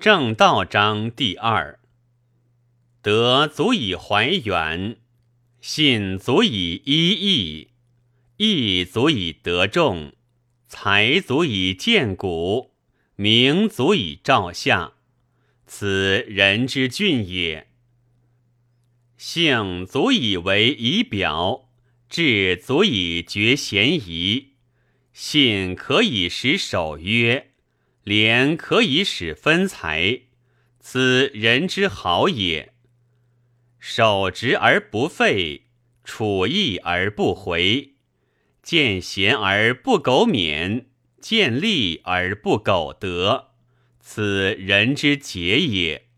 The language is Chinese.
正道章第二。德足以怀远，信足以依义，义足以得众，才足以见古，名足以照下。此人之俊也。性足以为仪表，志足以决嫌疑，信可以使守约。廉可以使分财，此人之好也。守直而不废，处义而不回，见贤而不苟免，见利而不苟得，此人之节也。